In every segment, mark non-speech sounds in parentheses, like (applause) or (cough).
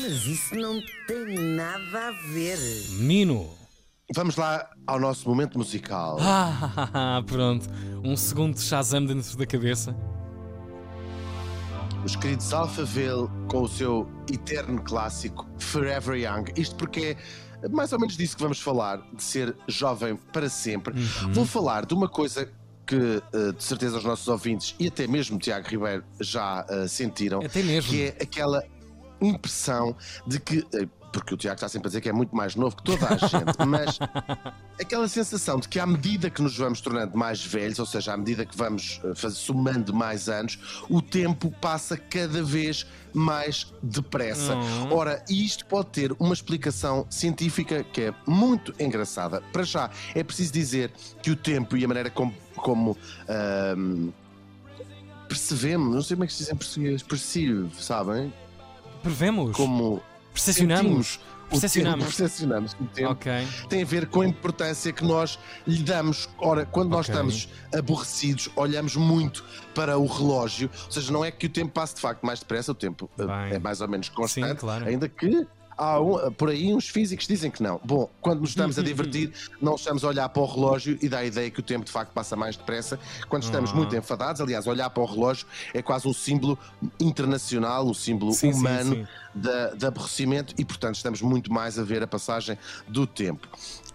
Mas isso não tem nada a ver. Menino. Vamos lá ao nosso momento musical. (laughs) Ah, pronto. Um segundo de Shazam dentro da cabeça. Os queridos Alphaville com o seu eterno clássico Forever Young. Isto porque é mais ou menos disso que vamos falar, de ser jovem para sempre. Uhum. Vou falar de uma coisa que eh, de certeza os nossos ouvintes e até mesmo Tiago Ribeiro já eh, sentiram, Até mesmo. que é aquela impressão de que eh, porque o Tiago está sempre a dizer que é muito mais novo que toda a gente, (laughs) mas aquela sensação de que à medida que nos vamos tornando mais velhos, ou seja, à medida que vamos eh, faz- somando mais anos, o tempo passa cada vez mais depressa. Uhum. Ora, e isto pode ter uma explicação científica que é muito engraçada. Para já, é preciso dizer que o tempo e a maneira como, como ahm, percebemos, não sei como é que se diz em português, perceive, sabem? Prevemos. Como Percepcionamos. Percepcionamos. tempo, percepcionamos o tempo Ok. tem a ver com a importância que nós lhe damos. Ora, quando nós estamos aborrecidos, olhamos muito para o relógio, ou seja, não é que o tempo passe de facto mais depressa, o tempo eh, Bem. é mais ou menos constante, Sim, claro. ainda que. Há um- por aí uns físicos dizem que não. Bom, quando nos estamos a divertir, (laughs) não estamos a olhar para o relógio e dá a ideia que o tempo de facto passa mais depressa. Quando estamos Ah. muito enfadados, aliás, olhar para o relógio é quase um símbolo internacional, um símbolo Sim, sim, humano sim. da- de aborrecimento e, portanto, estamos muito mais a ver a passagem do tempo.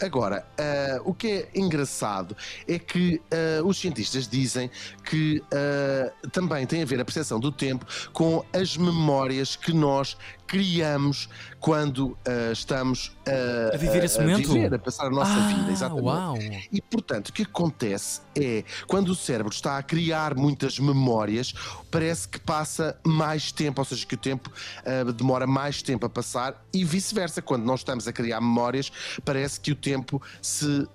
Agora, ah, o que é engraçado é que ah, os cientistas dizem que ah, também tem a ver a percepção do tempo com as memórias que nós criamos quando ah, estamos ah, A viver esse momento? viver, a passar a nossa ah, vida, exatamente. Uau. E portanto, o que acontece é quando o cérebro está a criar muitas memórias, parece que passa mais tempo, ou seja, que o tempo ah, demora mais tempo a passar e vice-versa. Quando nós estamos a criar memórias, parece que o tempo se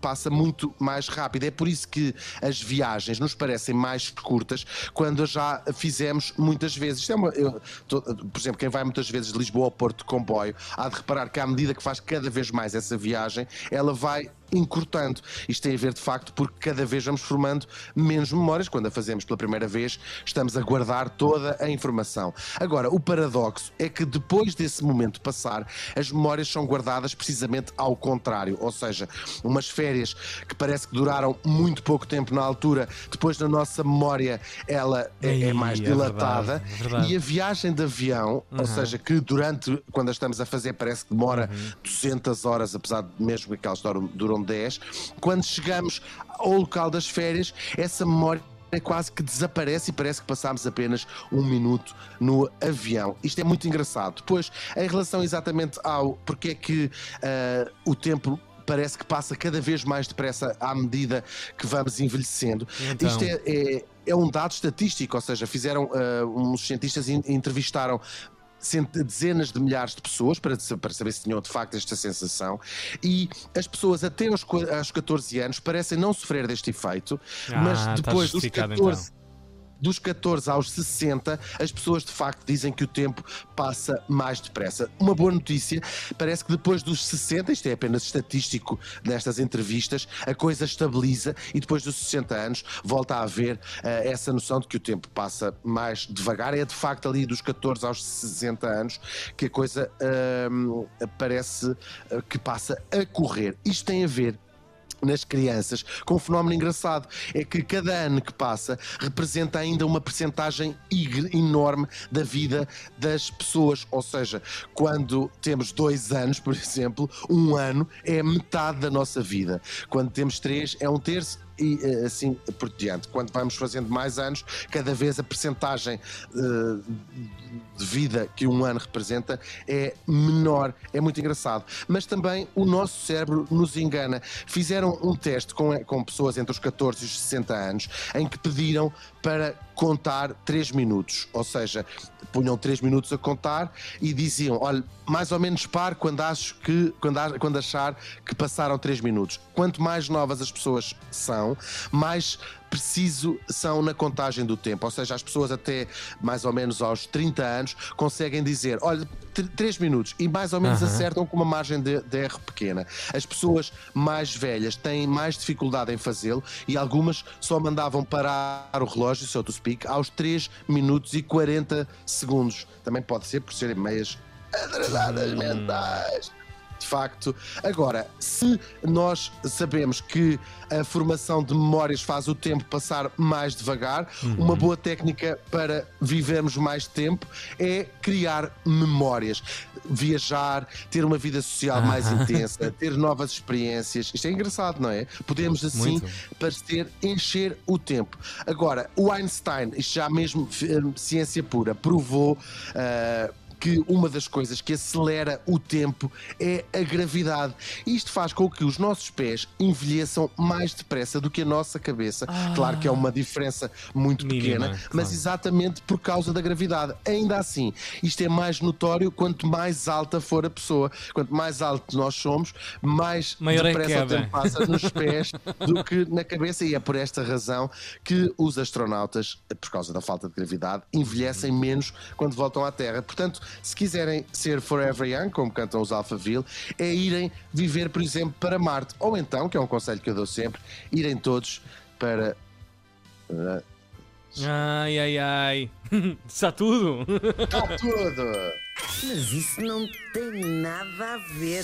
passa muito mais rápido. É por isso que as viagens nos parecem mais curtas quando já fizemos muitas vezes. Isto é uma, eu- tô- por exemplo, quem vai muitas vezes de Lisboa ao Porto de comboio há de reparar que à medida que faz cada vez mais essa viagem, ela vai encurtando. Isto tem a ver de facto porque cada vez vamos formando menos memórias. Quando a fazemos pela primeira vez, estamos a guardar toda a informação. Agora, o paradoxo é que depois desse momento passar, as memórias são guardadas precisamente ao contrário. Ou seja, umas férias que parece que duraram muito pouco tempo na altura, depois na nossa memória ela é, é Ei, mais é dilatada. verdade, é verdade. E a viagem de avião, ou seja, que durante, quando a estamos a fazer, parece que demora Uhum. 200 horas, apesar de mesmo que elas duram, duram 10, quando chegamos ao local das férias, essa memória é quase que desaparece e parece que passámos apenas um minuto no avião. Isto é muito engraçado. Depois, em relação exatamente ao porque é que ah, o tempo parece que passa cada vez mais depressa à medida que vamos envelhecendo. Então? Isto é, é, é um dado estatístico, ou seja, fizeram ah, uns cientistas in- entrevistaram dezenas de milhares de pessoas para, para saber se tinham de facto esta sensação. E as pessoas até aos, aos 14 anos parecem não sofrer deste efeito, Ah, mas está depois dos justificado, 14 dos 14 aos 60, as pessoas de facto dizem que o tempo passa mais depressa. Uma boa notícia, parece que depois dos 60, isto é apenas estatístico nestas entrevistas, a coisa estabiliza e depois dos 60 anos volta a haver eh, essa noção de que o tempo passa mais devagar. É de facto ali dos 14 aos 60 anos que a coisa hum, parece eh, que passa a correr. Isto tem a ver nas crianças, com um fenómeno engraçado, é que cada ano que passa representa ainda uma percentagem enorme da vida das pessoas, ou seja, quando temos dois anos, por exemplo, um ano é metade da nossa vida, quando temos três é um terço e eh, assim por diante. Quando vamos fazendo mais anos, cada vez a percentagem eh, de vida que um ano representa é menor. É muito engraçado. Mas também o nosso cérebro nos engana. Fizeram um teste com, com pessoas entre os 14 e os 60 anos em que pediram para contar 3 minutos. Ou seja, punham 3 minutos a contar e diziam: olha, mais ou menos par quando, acho que, quando, quando achar que passaram 3 minutos. Quanto mais novas as pessoas são, mais preciso são na contagem do tempo. Ou seja, as pessoas até mais ou menos aos 30 anos conseguem dizer: olha, 3 minutos e mais ou menos Aham. acertam com uma margem de, de erro pequena. As pessoas mais velhas têm mais dificuldade em fazê-lo e algumas só mandavam parar o relógio, so to speak, aos 3 minutos e 40 segundos. Também pode ser por serem meias atrasadas mentais. De facto. Agora, se nós sabemos que a formação de memórias faz o tempo passar mais devagar, uma boa técnica para vivermos mais tempo é criar memórias. Viajar, ter uma vida social mais intensa, ter novas experiências. Isto é engraçado, não é? Podemos assim Muito. parecer encher o tempo. Agora, o Einstein, isto já mesmo eh, ciência pura, provou. ah, que uma das coisas que acelera o tempo é a gravidade. Isto faz com que os nossos pés envelheçam mais depressa do que a nossa cabeça. Claro que é uma diferença muito Mínima, pequena, mas claro. exatamente por causa da gravidade. Ainda assim, isto é mais notório quanto mais alta for a pessoa. Quanto mais alto nós somos, mais Maior é a depressa o tempo passa nos (laughs) pés do que na cabeça, e é por esta razão que os astronautas, por causa da falta de gravidade, envelhecem menos quando voltam à Terra. Portanto, se quiserem ser forever young, como cantam os Alphaville, é irem viver, por exemplo, para Marte. Ou então, que é um conselho que eu dou sempre, irem todos para. uh, Ai, ai, ai. (laughs) Está tudo. Está tudo! Mas isso não tem nada a ver.